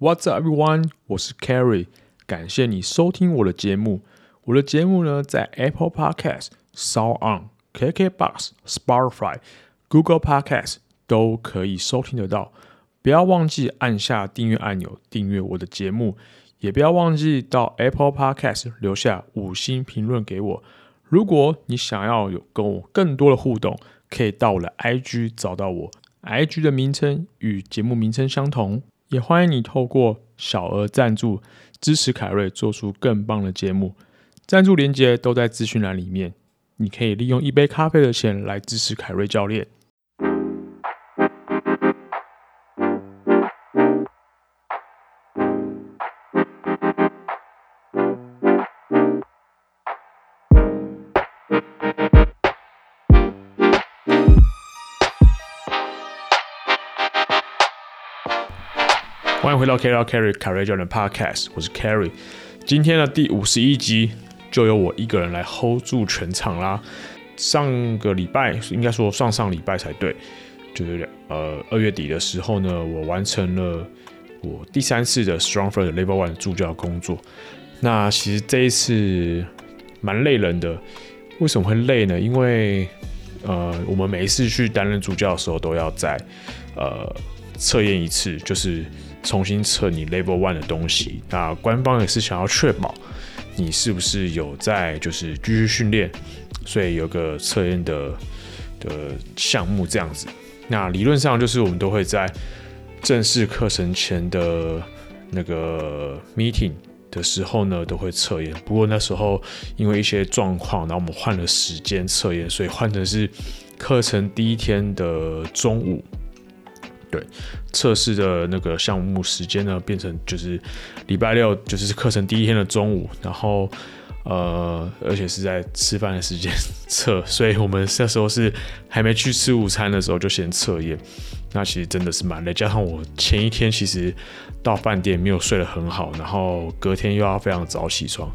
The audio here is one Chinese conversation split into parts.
What's up, everyone？我是 Kerry，感谢你收听我的节目。我的节目呢，在 Apple Podcast、SoundOn、KKBox、Spotify、Google Podcast 都可以收听得到。不要忘记按下订阅按钮，订阅我的节目。也不要忘记到 Apple Podcast 留下五星评论给我。如果你想要有跟我更多的互动，可以到我的 IG 找到我，IG 的名称与节目名称相同。也欢迎你透过小额赞助支持凯瑞做出更棒的节目，赞助连接都在资讯栏里面。你可以利用一杯咖啡的钱来支持凯瑞教练。欢迎回到 Kerry Kerry 凯瑞教练 Podcast，我是 Kerry。今天的第五十一集就由我一个人来 hold 住全场啦。上个礼拜应该说上上礼拜才对，就是呃二月底的时候呢，我完成了我第三次的 StrongFirst Level One 助教工作。那其实这一次蛮累人的，为什么会累呢？因为呃我们每一次去担任助教的时候，都要在呃测验一次，就是。重新测你 Level One 的东西，那官方也是想要确保你是不是有在就是继续训练，所以有个测验的的项目这样子。那理论上就是我们都会在正式课程前的那个 meeting 的时候呢，都会测验。不过那时候因为一些状况，然后我们换了时间测验，所以换成是课程第一天的中午。对，测试的那个项目时间呢，变成就是礼拜六，就是课程第一天的中午，然后呃，而且是在吃饭的时间 测，所以我们那时候是还没去吃午餐的时候就先测验，那其实真的是蛮累，加上我前一天其实到饭店没有睡得很好，然后隔天又要非常早起床，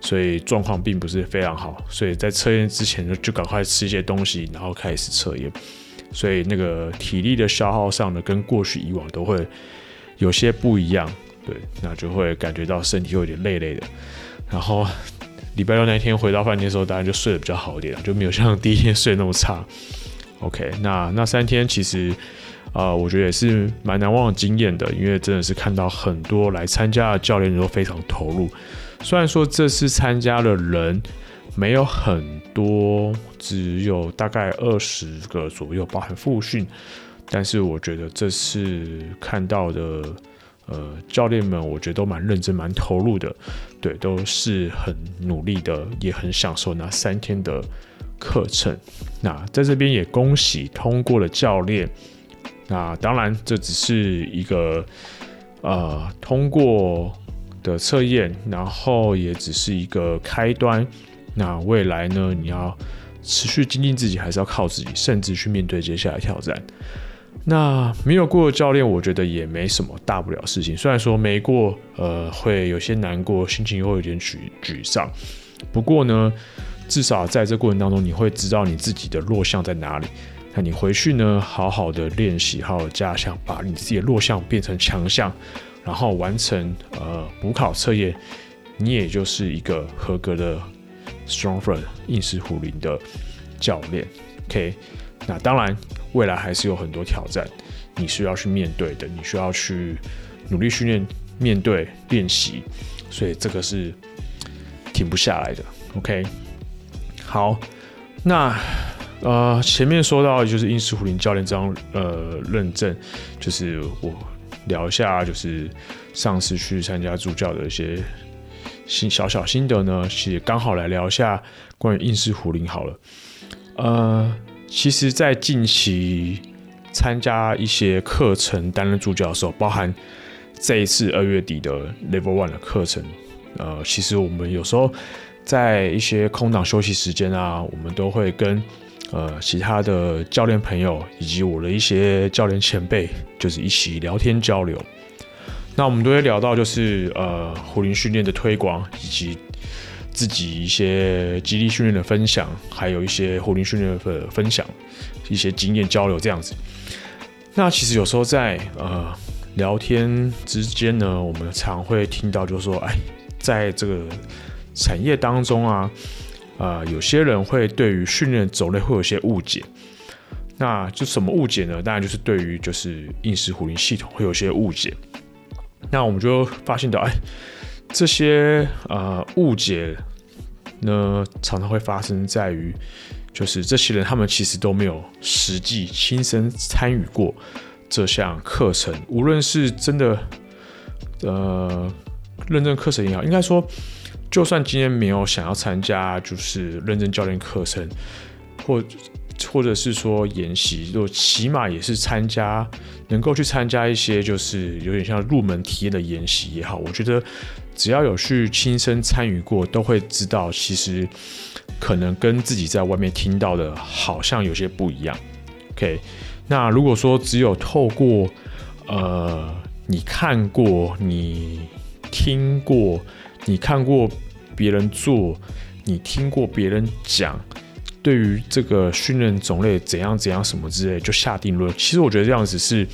所以状况并不是非常好，所以在测验之前就就赶快吃一些东西，然后开始测验。所以那个体力的消耗上呢，跟过去以往都会有些不一样，对，那就会感觉到身体有点累累的。然后礼拜六那天回到饭店的时候，当然就睡得比较好一点，就没有像第一天睡那么差。OK，那那三天其实啊、我觉得也是蛮难忘的经验的，因为真的是看到很多来参加的教练都非常投入。虽然说这次参加的人没有很多。只有大概二十个左右，包含复训，但是我觉得这次看到的呃教练们，我觉得都蛮认真、蛮投入的，对，都是很努力的，也很享受那三天的课程。那在这边也恭喜通过了教练。那当然这只是一个呃通过的测验，然后也只是一个开端。那未来呢，你要。持续精进自己，还是要靠自己，甚至去面对接下来挑战。那没有过的教练，我觉得也没什么大不了事情。虽然说没过，呃，会有些难过，心情会有点沮沮丧。不过呢，至少在这过程当中，你会知道你自己的弱项在哪里。那你回去呢，好好的练习，好好加强，把你自己的弱项变成强项，然后完成呃补考测验，你也就是一个合格的。StrongFirst 硬式壶铃的教练，OK，那当然未来还是有很多挑战，你需要去面对的，你需要去努力训练、面对、练习，所以这个是停不下来的，OK。好，那呃前面说到就是硬式壶铃教练这张呃认证，就是我聊一下，就是上次去参加助教的一些。心小小心得呢，其实刚好来聊一下关于硬式壶铃好了。呃，其实，在近期参加一些课程担任助教的时候，包含这一次二月底的 Level One 的课程，呃，其实我们有时候在一些空档休息时间啊，我们都会跟呃其他的教练朋友以及我的一些教练前辈，就是一起聊天交流。那我们都会聊到，就是呃，壶铃训练的推广，以及自己一些激励训练的分享，还有一些壶铃训练的分享，一些经验交流这样子。那其实有时候在呃聊天之间呢，我们常会听到，就是说，哎，在这个产业当中啊，呃，有些人会对于训练种类会有些误解。那就什么误解呢？当然就是对于就是硬式壶铃系统会有些误解。那我们就发现到，哎，这些呃误解呢，常常会发生在于，就是这些人他们其实都没有实际亲身参与过这项课程，无论是真的呃认证课程也好，应该说，就算今天没有想要参加就是认证教练课程，或或者是说研习，就起码也是参加，能够去参加一些就是有点像入门体验的研习也好，我觉得只要有去亲身参与过，都会知道其实可能跟自己在外面听到的好像有些不一样。OK，那如果说只有透过呃你看过、你听过、你看过别人做、你听过别人讲。对于这个训练种类怎样怎样什么之类，就下定论。其实我觉得这样子是，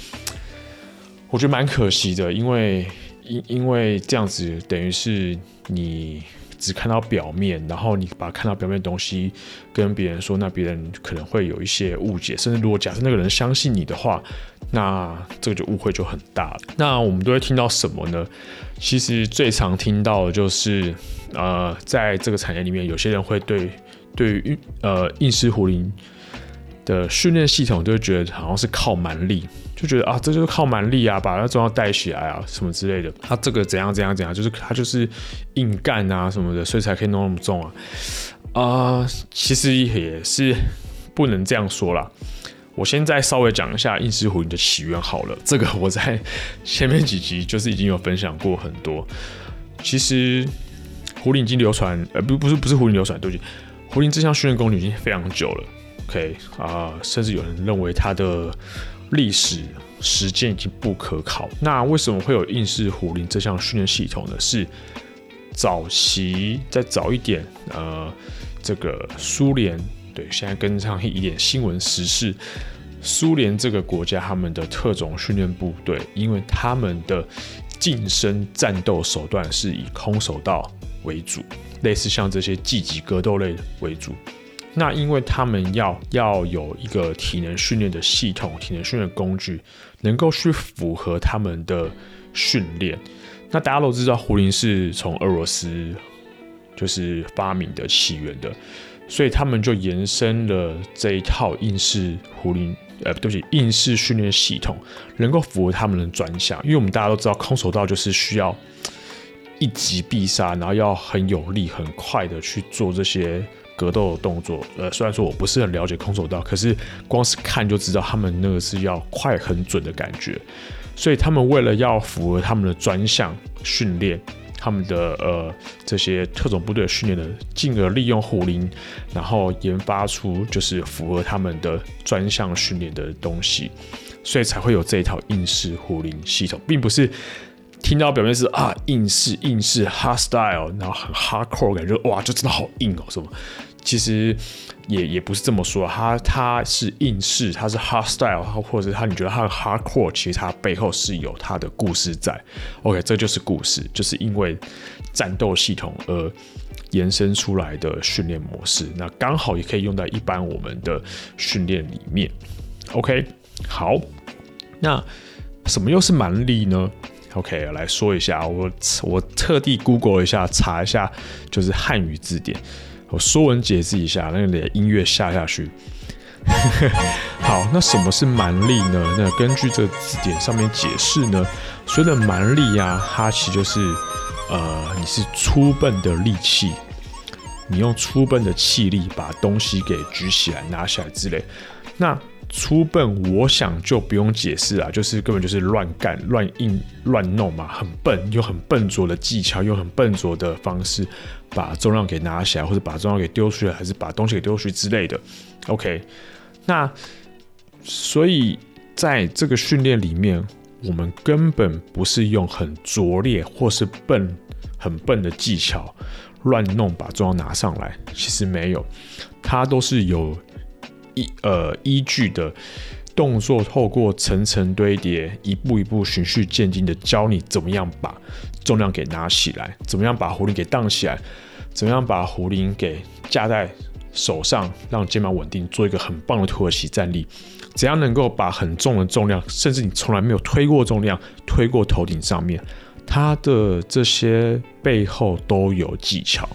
我觉得蛮可惜的，因为因因为这样子等于是你只看到表面，然后你把看到表面的东西跟别人说，那别人可能会有一些误解，甚至如果假设那个人相信你的话，那这个就误会就很大了。那我们都会听到什么呢？其实最常听到的就是，呃，在这个产业里面，有些人会对。对于呃硬式壶铃的训练系统，就会觉得好像是靠蛮力，就觉得啊，这就是靠蛮力啊，把那重量带起来啊，什么之类的。他这个怎样怎样怎样，就是他就是硬干啊什么的，所以才可以弄那么重啊。啊、其实也是不能这样说啦。我现在稍微讲一下硬式壶铃的起源好了，这个我在前面几集就是已经有分享过很多。其实壶铃已经流传，呃，不，不是，不是壶铃流传，对不起。壶铃这项训练工具已经非常久了，OK 啊、呃，甚至有人认为它的历史时间已经不可考。那为什么会有硬式壶铃这项训练系统呢？是早期再早一点，呃，这个苏联对，现在跟上一点新闻时事，苏联这个国家他们的特种训练部队，因为他们的近身战斗手段是以空手道为主。类似像这些技击格斗类为主，那因为他们要要有一个体能训练的系统、体能训练工具，能够去符合他们的训练。那大家都知道，胡林是从俄罗斯就是发明的起源的，所以他们就延伸了这一套硬式胡林，呃，对不起，硬式训练系统，能够符合他们的专项。因为我们大家都知道，空手道就是需要。一击必杀，然后要很有力、很快的去做这些格斗的动作。呃，虽然说我不是很了解空手道，可是光是看就知道他们那个是要快、很准的感觉。所以他们为了要符合他们的专项训练，他们的呃这些特种部队训练的，进而利用虎林，然后研发出就是符合他们的专项训练的东西，所以才会有这一套硬式虎林系统，并不是。听到表面是啊，硬式硬式 hard style，然后很 hardcore 感觉哇，就真的好硬哦，什么？其实也也不是这么说，它它是硬式，它是 hard style，或者是它你觉得它的 hardcore，其实它背后是有它的故事在。OK，这就是故事，就是因为战斗系统而延伸出来的训练模式，那刚好也可以用在一般我们的训练里面。OK，好，那什么又是蛮力呢？OK，来说一下，我我特地 Google 一下，查一下，就是汉语字典，我说文解释一下，那个音乐下下去。好，那什么是蛮力呢？那根据这个字典上面解释呢，所谓的蛮力呀，它其实就是呃，你是粗笨的力气，你用粗笨的气力把东西给举起来、拿起来之类，那。粗笨，我想就不用解释啊，就是根本就是乱干、乱硬、乱弄嘛，很笨，用很笨拙的技巧，用很笨拙的方式把重量给拿起来，或者把重量给丢出来，还是把东西给丢出去之类的。OK，那所以在这个训练里面，我们根本不是用很拙劣或是笨、很笨的技巧乱弄把重量拿上来，其实没有，它都是有。依呃依据的动作透过层层堆叠，一步一步循序渐进的教你怎么样把重量给拿起来，怎么样把壶铃给荡起来，怎么样把壶铃给架在手上，让肩膀稳定，做一个很棒的土耳其站立。怎样能够把很重的重量，甚至你从来没有推过重量，推过头顶上面，它的这些背后都有技巧。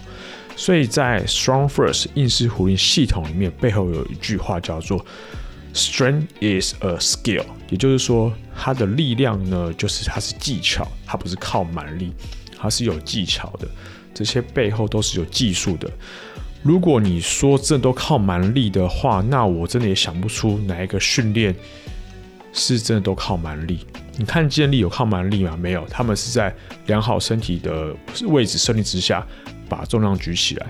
所以在 StrongFirst 硬式壶铃系统里面，背后有一句话叫做 “Strength is a skill”，也就是说，它的力量呢，就是它是技巧，它不是靠蛮力，它是有技巧的。这些背后都是有技术的。如果你说这都靠蛮力的话，那我真的也想不出哪一个训练是真的都靠蛮力。你看健力有靠蛮力吗？没有，他们是在良好身体的位置设定之下。把重量举起来，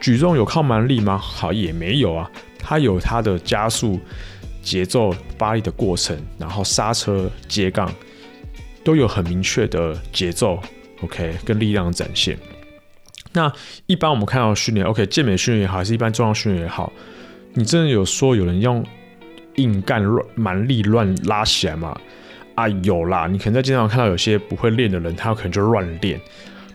举重有靠蛮力吗？好，也没有啊，它有它的加速、节奏、发力的过程，然后刹车、接杠都有很明确的节奏，OK，跟力量展现。那一般我们看到训练，OK，健美训练也好，还是一般重量训练也好，你真的有说有人用硬干乱蛮力乱拉起来吗？啊，有啦，你可能在经常看到有些不会练的人，他可能就乱练。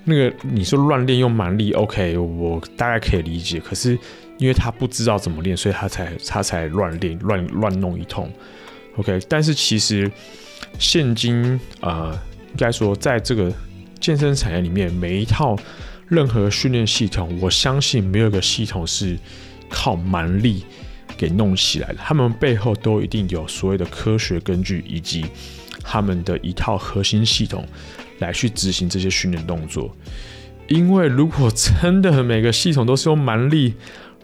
那个你说乱练用蛮力，OK，我大概可以理解。可是因为他不知道怎么练，所以他才他才乱练乱乱弄一通，OK。但是其实现今呃，应该说在这个健身产业里面，每一套任何训练系统，我相信没有一个系统是靠蛮力给弄起来的。他们背后都一定有所谓的科学根据，以及他们的一套核心系统。来去执行这些训练动作，因为如果真的每个系统都是用蛮力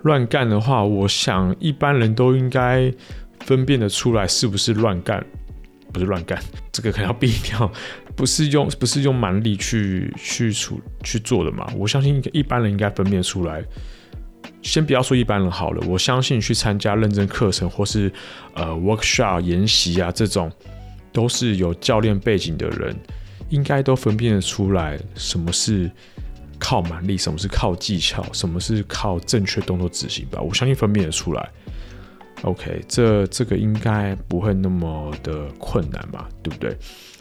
乱干的话，我想一般人都应该分辨得出来是不是乱干，不是乱干，这个可能要避掉，不是用不是用蛮力去去处去做的嘛？我相信一般人应该分辨出来。先不要说一般人好了，我相信去参加认证课程或是呃 workshop 研习啊这种，都是有教练背景的人。应该都分辨得出来，什么是靠蛮力，什么是靠技巧，什么是靠正确动作执行吧。我相信分辨得出来。OK，这这个应该不会那么的困难吧？对不对？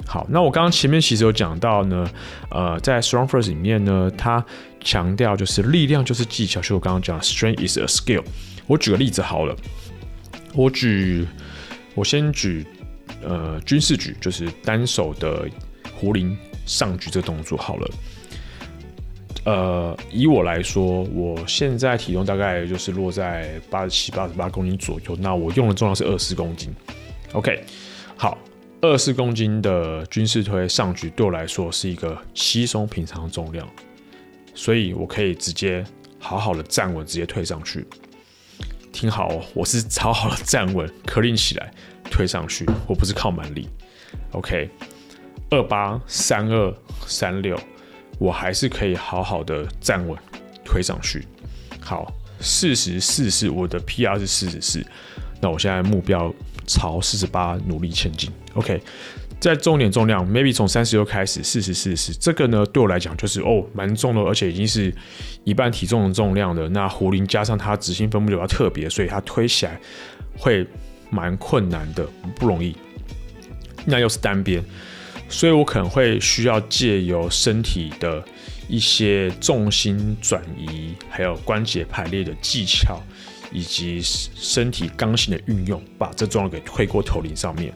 好，那我刚刚前面其实有讲到呢，呃，在 StrongFirst 里面呢，它强调就是力量就是技巧，就我刚刚讲，Strength is a skill。我举个例子好了，我举，我先举，呃，军事举，就是单手的。壶铃上举这个动作好了，呃，以我来说，我现在体重大概就是落在八十七、八十八公斤左右。那我用的重量是二十公斤。OK，好，二十公斤的军事推上举对我来说是一个稀松平常的重量，所以我可以直接好好的站稳，直接推上去。听好，我是超好的站稳，clean 起来推上去，我不是靠蛮力。OK。二八三二三六，我还是可以好好的站稳，推上去。好，四十四四，我的 PR 是四十四，那我现在目标朝四十八努力前进。OK，在重点重量，maybe 从三十六开始，四十四四，这个呢对我来讲就是哦蛮重的，而且已经是一半体重的重量的。那壶铃加上它执行分布比较特别，所以它推起来会蛮困难的，不容易。那又是单边。所以我可能会需要借由身体的一些重心转移，还有关节排列的技巧，以及身体刚性的运用，把这重量给推过头顶上面。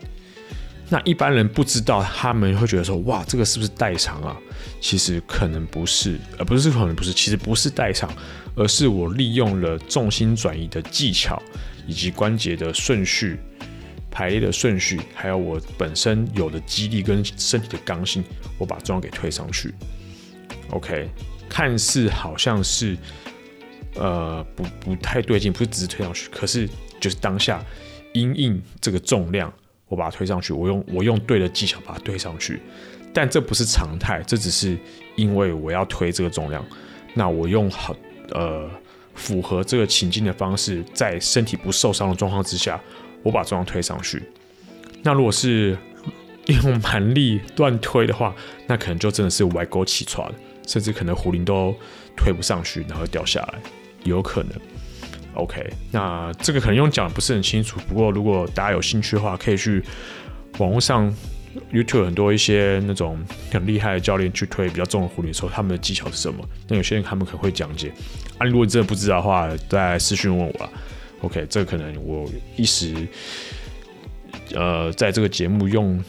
那一般人不知道，他们会觉得说：“哇，这个是不是代偿啊？”其实可能不是，而不是可能不是，其实不是代偿，而是我利用了重心转移的技巧，以及关节的顺序。排列的顺序，还有我本身有的肌力跟身体的刚性，我把重量给推上去。OK，看似好像是呃不不太对劲，不是只是推上去，可是就是当下因应这个重量，我把它推上去，我用我用对的技巧把它推上去。但这不是常态，这只是因为我要推这个重量，那我用好呃符合这个情境的方式，在身体不受伤的状况之下。我把重量推上去，那如果是用蛮力乱推的话，那可能就真的是歪勾起床，甚至可能壶铃都推不上去，然后掉下来，有可能。OK，那这个可能用讲的不是很清楚，不过如果大家有兴趣的话，可以去网络上 YouTube 很多一些那种很厉害的教练去推比较重的壶铃的时候，他们的技巧是什么？那有些人他们可能会讲解啊，如果你真的不知道的话，再私讯问我啦。OK，这个可能我一时呃在这个节目用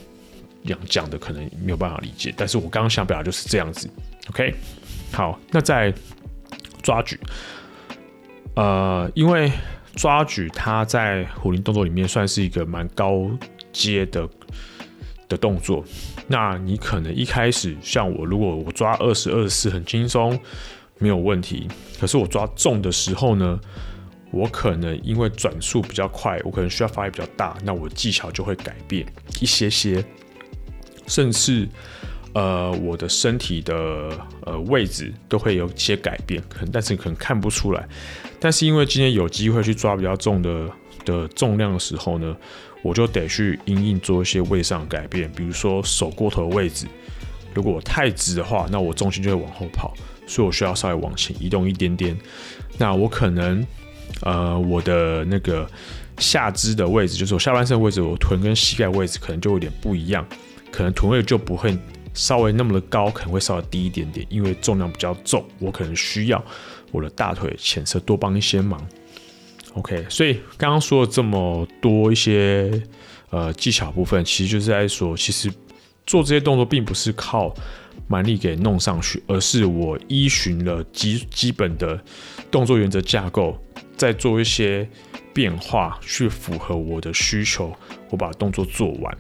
讲讲的可能没有办法理解，但是我刚刚想表达就是这样子。OK，好，那在抓举。呃，因为抓举它在壶铃动作里面算是一个蛮高阶的的动作。那你可能一开始像我，如果我抓二十二十四很轻松，没有问题。可是我抓重的时候呢，我可能因为转速比较快，我可能需要发力比较大，那我技巧就会改变一些些，甚至。呃，我的身体的呃位置都会有些改变，可能但是可能看不出来。但是因为今天有机会去抓比较重的的重量的时候呢，我就得去因应做一些位上改变，比如说手过头的位置，如果我太直的话，那我重心就会往后跑，所以我需要稍微往前移动一点点。那我可能呃我的那个下肢的位置，就是我下半身位置，我臀跟膝盖位置可能就有点不一样，可能臀位就不会。稍微那么的高，可能会稍微低一点点，因为重量比较重，我可能需要我的大腿前侧多帮一些忙。OK，所以刚刚说了这么多一些呃技巧部分，其实就是在说，其实做这些动作并不是靠蛮力给弄上去，而是我依循了基基本的动作原则架构，再做一些变化去符合我的需求，我把动作做完。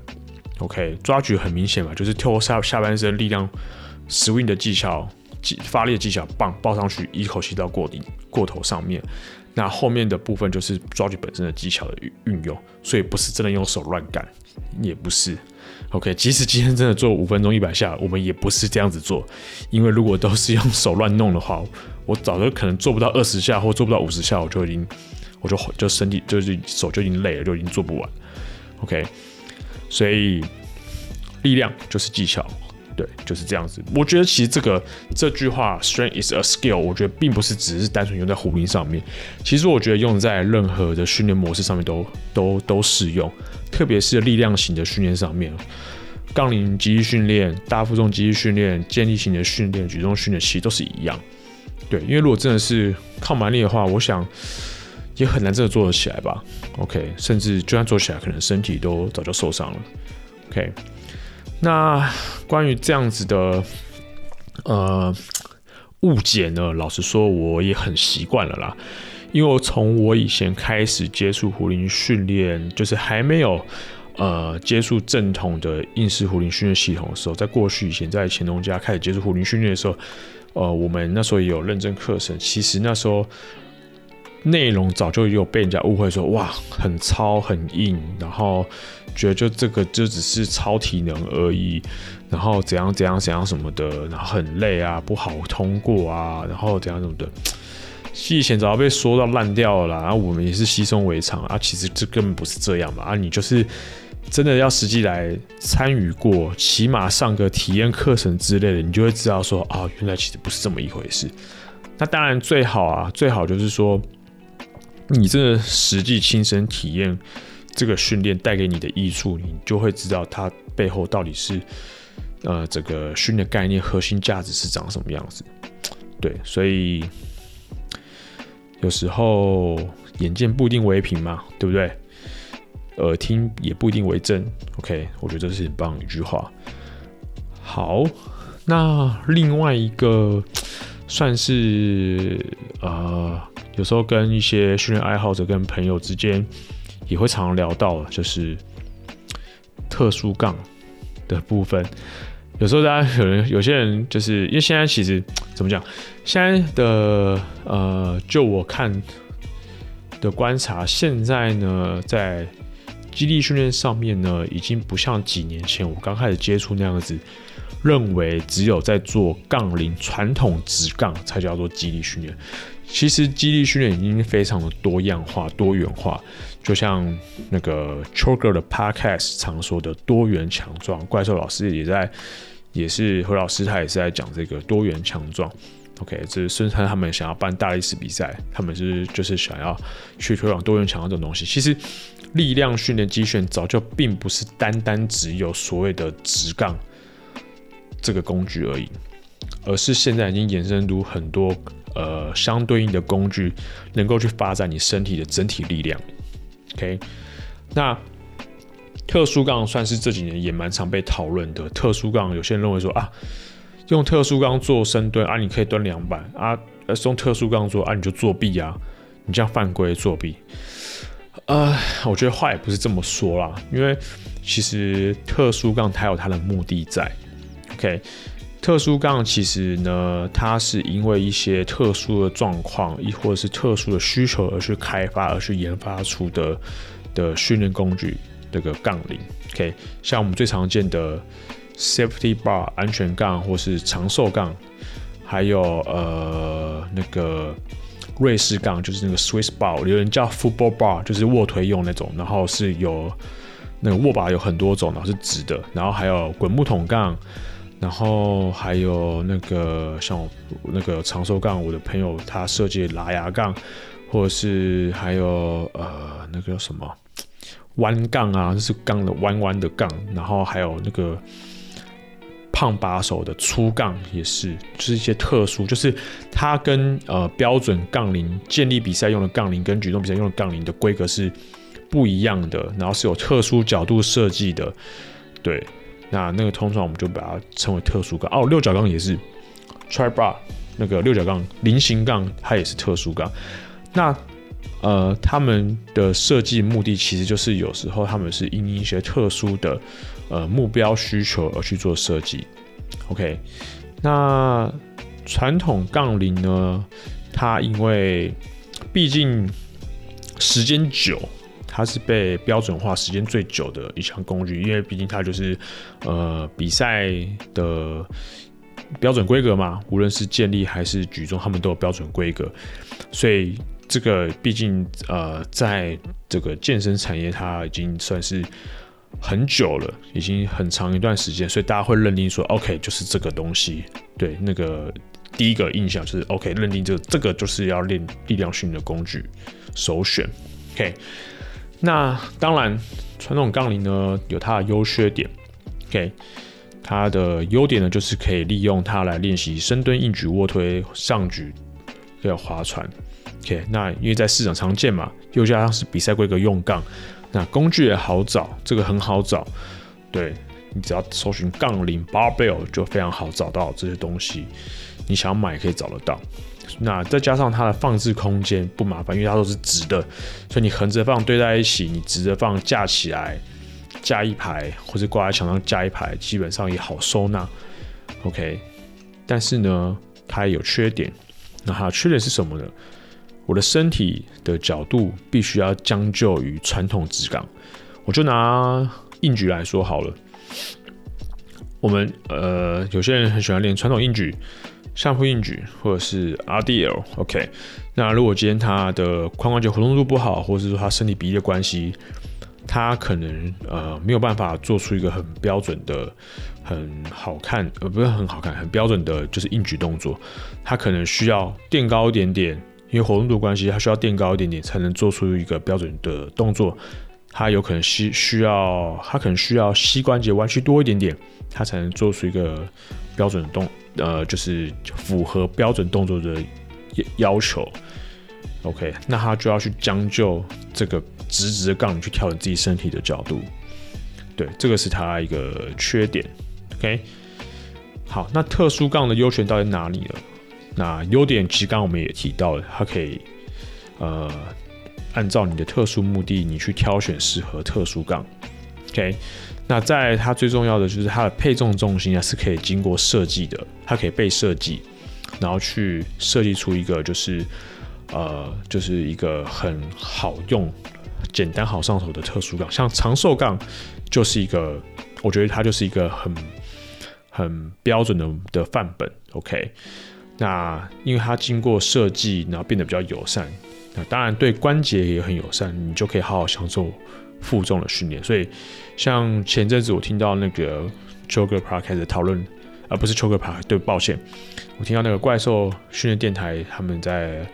OK，抓举很明显嘛，就是跳下下半身力量，swing 的技巧，发力的技巧，棒抱上去，一口气到过顶过头上面。那后面的部分就是抓举本身的技巧的运用，所以不是真的用手乱干，也不是。OK，即使今天真的做五分钟一百下，我们也不是这样子做，因为如果都是用手乱弄的话，我早就可能做不到二十下或做不到五十下，我就已经，我就就身体就是手就已经累了，就已经做不完。OK。所以，力量就是技巧，对，就是这样子。我觉得其实这个这句话 “strength is a skill”，我觉得并不是只是单纯用在壶铃上面。其实我觉得用在任何的训练模式上面都都都适用，特别是力量型的训练上面，杠铃肌力训练、大负重肌力训练、建立型的训练、举重训练，其实都是一样。对，因为如果真的是靠蛮力的话，我想。也很难真的做得起来吧？OK，甚至就算做起来，可能身体都早就受伤了。OK，那关于这样子的呃误解呢，老实说我也很习惯了啦。因为我从我以前开始接触胡林训练，就是还没有呃接触正统的硬式壶铃训练系统的时候，在过去以前在乾隆家开始接触壶铃训练的时候，呃，我们那时候也有认证课程，其实那时候。内容早就有被人家误会说，哇，很糙很硬，然后觉得就这个就只是超体能而已，然后怎样怎样怎样什么的，然后很累啊，不好通过啊，然后怎样怎么的，以前早就被说到烂掉了啦，然后我们也是稀松为常啊，其实这根本不是这样嘛，啊，你就是真的要实际来参与过，起码上个体验课程之类的，你就会知道说，啊，原来其实不是这么一回事。那当然最好啊，最好就是说。你这个实际亲身体验这个训练带给你的益处，你就会知道它背后到底是呃这个训练概念核心价值是长什么样子。对，所以有时候眼见不一定为凭嘛，对不对？耳听也不一定为真。OK，我觉得这是很棒的一句话。好，那另外一个算是呃。有时候跟一些训练爱好者、跟朋友之间也会常聊到，就是特殊杠的部分。有时候大家可能有些人就是因为现在其实怎么讲，现在的呃，就我看的观察，现在呢在肌力训练上面呢，已经不像几年前我刚开始接触那样子，认为只有在做杠铃传统直杠才叫做肌力训练。其实肌力训练已经非常的多样化、多元化，就像那个 Choker 的 Podcast 常说的多元强壮，怪兽老师也在，也是何老师他也是在讲这个多元强壮。OK，这是孙山他们想要办大力士比赛，他们是就是想要去推广多元强这种东西。其实力量训练、肌训早就并不是单单只有所谓的直杠这个工具而已，而是现在已经衍生出很多呃相对应的工具，能够去发展你身体的整体力量。OK，那特殊杠算是这几年也蛮常被讨论的。特殊杠有些人认为说啊。用特殊杠做深蹲啊，你可以蹲两百啊。用特殊杠做啊，你就作弊啊，你这样犯规作弊。呃，我觉得话也不是这么说啦，因为其实特殊杠它有它的目的在。OK，特殊杠其实呢，它是因为一些特殊的状况，亦或者是特殊的需求而去开发，而去研发出的的训练工具，这个杠铃。OK，像我们最常见的。Safety bar 安全杠，或是长寿杠，还有呃那个瑞士杠，就是那个 Swiss bar，有人叫 Football bar，就是卧推用那种，然后是有那个握把有很多种，然后是直的，然后还有滚木桶杠，然后还有那个像我那个长寿杠，我的朋友他设计的喇牙杠，或者是还有呃那个叫什么弯杠啊，就是杠的弯弯的杠，然后还有那个。胖把手的粗杠也是，就是一些特殊，就是它跟呃标准杠铃健力比赛用的杠铃跟举重比赛用的杠铃的规格是不一样的，然后是有特殊角度设计的。对，那那个通常我们就把它称为特殊杠。哦，六角杠也是，Tri Bar 那个六角杠菱形杠它也是特殊杠。那呃，他们的设计目的其实就是有时候他们是因一些特殊的。呃，目标需求而去做设计，OK。那传统杠铃呢？它因为毕竟时间久，它是被标准化时间最久的一项工具，因为毕竟它就是呃比赛的标准规格嘛，无论是建立还是举重，他们都有标准规格，所以这个毕竟呃在这个健身产业，它已经算是。很久了，已经很长一段时间，所以大家会认定说，OK，就是这个东西。对，那个第一个印象就是，OK，认定这个、这个就是要练力量训练的工具，首选。OK，那当然，传统杠铃呢有它的优缺点。OK，它的优点呢就是可以利用它来练习深蹲、硬举、卧推、上举，还有划船。OK，那因为在市场常见嘛，又加上是比赛规格用杠。那工具也好找，这个很好找，对，你只要搜寻杠铃 barbell 就非常好找到这些东西，你想买可以找得到。那再加上它的放置空间不麻烦，因为它都是直的，所以你横着放堆在一起，你直着放架起来，架一排或者挂在墙上架一排，基本上也好收纳。OK，但是呢，它也有缺点。那它的缺点是什么呢？我的身体的角度必须要将就于传统直杠，我就拿硬举来说好了。我们呃有些人很喜欢练传统硬举、相扑硬举或者是 RDL。OK，那如果今天他的髋关节活动度不好，或者是说他身体比例的关系，他可能呃没有办法做出一个很标准的、很好看呃不是很好看、很标准的，就是硬举动作，他可能需要垫高一点点。因为活动度关系，他需要垫高一点点才能做出一个标准的动作。他有可能需需要，他可能需要膝关节弯曲多一点点，他才能做出一个标准的动，呃，就是符合标准动作的要求。OK，那他就要去将就这个直直的杠去调整自己身体的角度。对，这个是他一个缺点。OK，好，那特殊杠的优点到底哪里了？那优点其实刚刚我们也提到了，它可以呃按照你的特殊目的，你去挑选适合特殊杠。OK，那在它最重要的就是它的配重重心啊是可以经过设计的，它可以被设计，然后去设计出一个就是呃就是一个很好用、简单好上手的特殊杠。像长寿杠就是一个，我觉得它就是一个很很标准的的范本。OK。那因为它经过设计，然后变得比较友善，那当然对关节也很友善，你就可以好好享受负重的训练。所以，像前阵子我听到那个 Joe 哥 Podcast 讨论而不是 Choker Park。对，抱歉，我听到那个怪兽训练电台他们在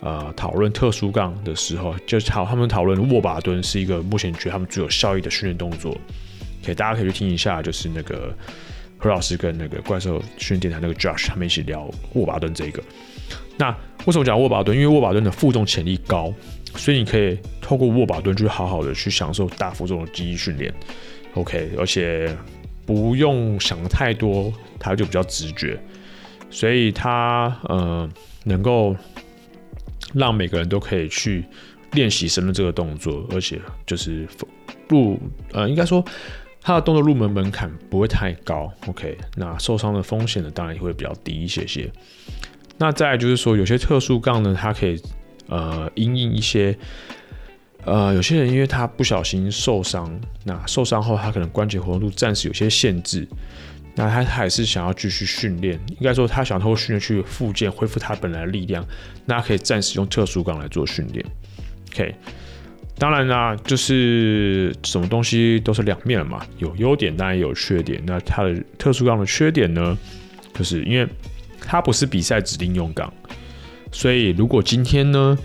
呃讨论特殊杠的时候，就讨他们讨论握把蹲是一个目前觉得他们最有效益的训练动作。可以，大家可以去听一下，就是那个何老师跟那个怪兽训练电台那个 Josh 他们一起聊握把蹲这个。那为什么讲握把蹲？因为握把蹲的负重潜力高，所以你可以透过握把蹲去好好的去享受大负重的记忆训练。OK，而且不用想太多，它就比较直觉，所以它呃能够让每个人都可以去练习深蹲这个动作，而且就是入呃应该说它的动作入门门槛不会太高。OK，那受伤的风险呢，当然也会比较低一些些。那再来就是说，有些特殊杠呢，它可以呃因应一些呃有些人因为他不小心受伤，那受伤后他可能关节活动度暂时有些限制，那他还是想要继续训练，应该说他想透过训练去复健恢复他本来的力量，那可以暂时用特殊杠来做训练。OK，当然啦，就是什么东西都是两面嘛，有优点当然也有缺点。那它的特殊杠的缺点呢，就是因为。它不是比赛指定用杠，所以如果今天呢，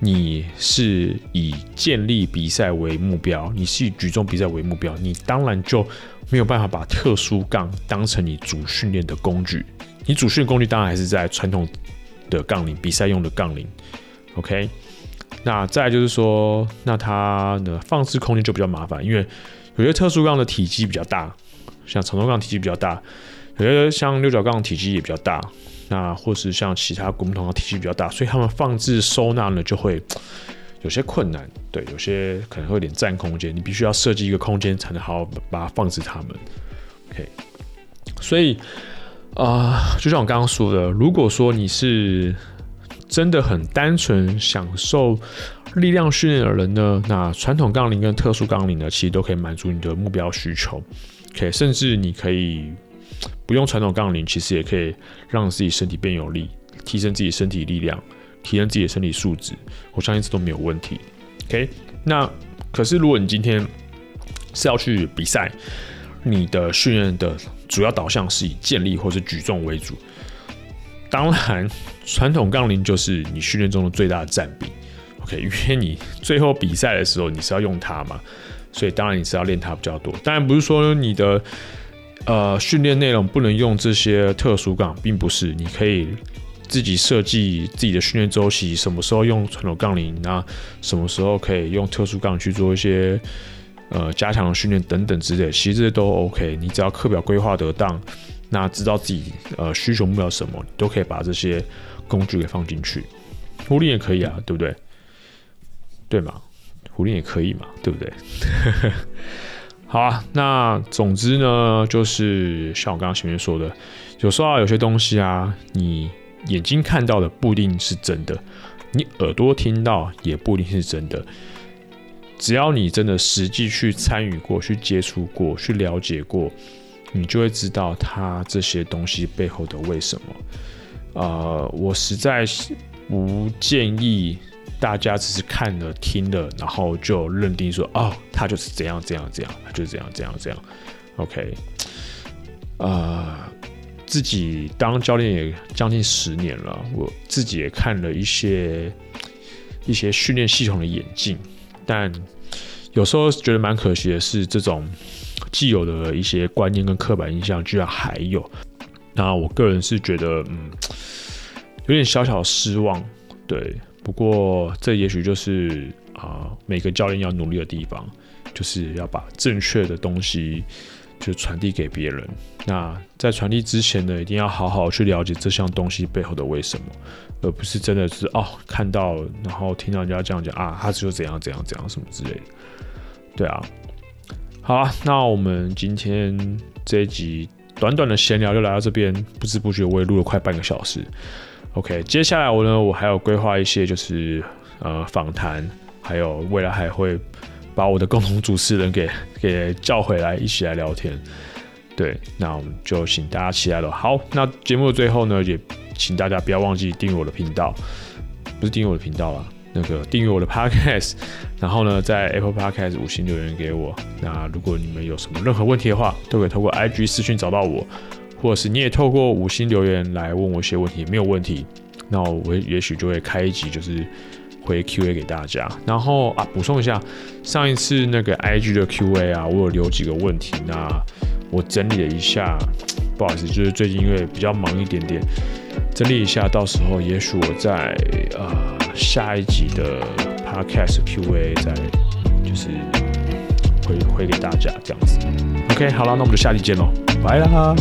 你是以建立比赛为目标，你是以举重比赛为目标，你当然就没有办法把特殊杠当成你主训练的工具。你主训工具当然还是在传统的杠铃，比赛用的杠铃。OK，那再就是说，那它的放置空间就比较麻烦，因为有些特殊杠的体积比较大，像长头杠体积比较大。有些像六角杠体积也比较大，那或是像其他滚木桶的体积比较大，所以他们放置收纳呢就会有些困难。对，有些可能会有点占空间，你必须要设计一个空间才能好好把它放置它们。OK，所以啊、就像我刚刚说的，如果说你是真的很单纯享受力量训练的人呢，那传统杠铃跟特殊杠铃呢，其实都可以满足你的目标需求。OK，甚至你可以。不用传统杠铃，其实也可以让自己身体变有力，提升自己身体力量，提升自己的身体素质。我相信这都没有问题。OK，那可是如果你今天是要去比赛，你的训练的主要导向是以建立或是举重为主，当然传统杠铃就是你训练中的最大的占比。OK，因为你最后比赛的时候你是要用它嘛，所以当然你是要练它比较多。当然不是说你的。呃，训练内容不能用这些特殊杠，并不是，你可以自己设计自己的训练周期，什么时候用传统杠铃，那什么时候可以用特殊杠去做一些呃加强的训练等等之类，其实这些都 OK。你只要课表规划得当，那知道自己呃需求目标什么，你都可以把这些工具给放进去。壶铃也可以啊，对不对？对嘛？壶铃也可以嘛，对不对？好啊，那总之呢，就是像我刚刚前面说的，有时候，有些东西啊，你眼睛看到的不一定是真的，你耳朵听到也不一定是真的。只要你真的实际去参与过、去接触过、去了解过，你就会知道它这些东西背后的为什么。呃，我实在是不建议。大家只是看了、听了，然后就认定说，哦，他就是这样、这样、这样，他就是这样、这样、这样。OK，呃，自己当教练也将近十年了，我自己也看了一些一些训练系统的演进，但有时候觉得蛮可惜的是，这种既有的一些观念跟刻板印象居然还有。那我个人是觉得，嗯，有点小小失望，对。不过，这也许就是啊、每个教练要努力的地方，就是要把正确的东西就传递给别人。那在传递之前呢，一定要好好去了解这项东西背后的为什么，而不是真的是哦看到然后听到人家这样讲啊，他就怎样怎样怎样什么之类的。对啊，好啊，那我们今天这一集短短的闲聊就来到这边，不知不觉我也录了快半个小时。OK，接下来我呢，我还有规划一些，就是呃访谈，还有未来还会把我的共同主持人给 给叫回来，一起来聊天。对，那我们就请大家期待了。好，那节目的最后呢，也请大家不要忘记订阅我的频道，不是订阅我的频道啦，那个订阅我的 Podcast，然后呢，在 Apple Podcast 五星留言给我。那如果你们有什么任何问题的话，都可以透过 IG 私讯找到我。或者是你也透过五星留言来问我一些问题，没有问题。那我也许就会开一集，就是回 Q&A 给大家。然后啊，补充一下，上一次那个 IG 的 Q&A 啊，我有留几个问题，那我整理了一下，不好意思，就是最近因为比较忙一点点，整理一下，到时候也许我在呃下一集的 Podcast Q&A 再就是回回给大家这样子。OK，好了，那我们就下期见喽，拜啦。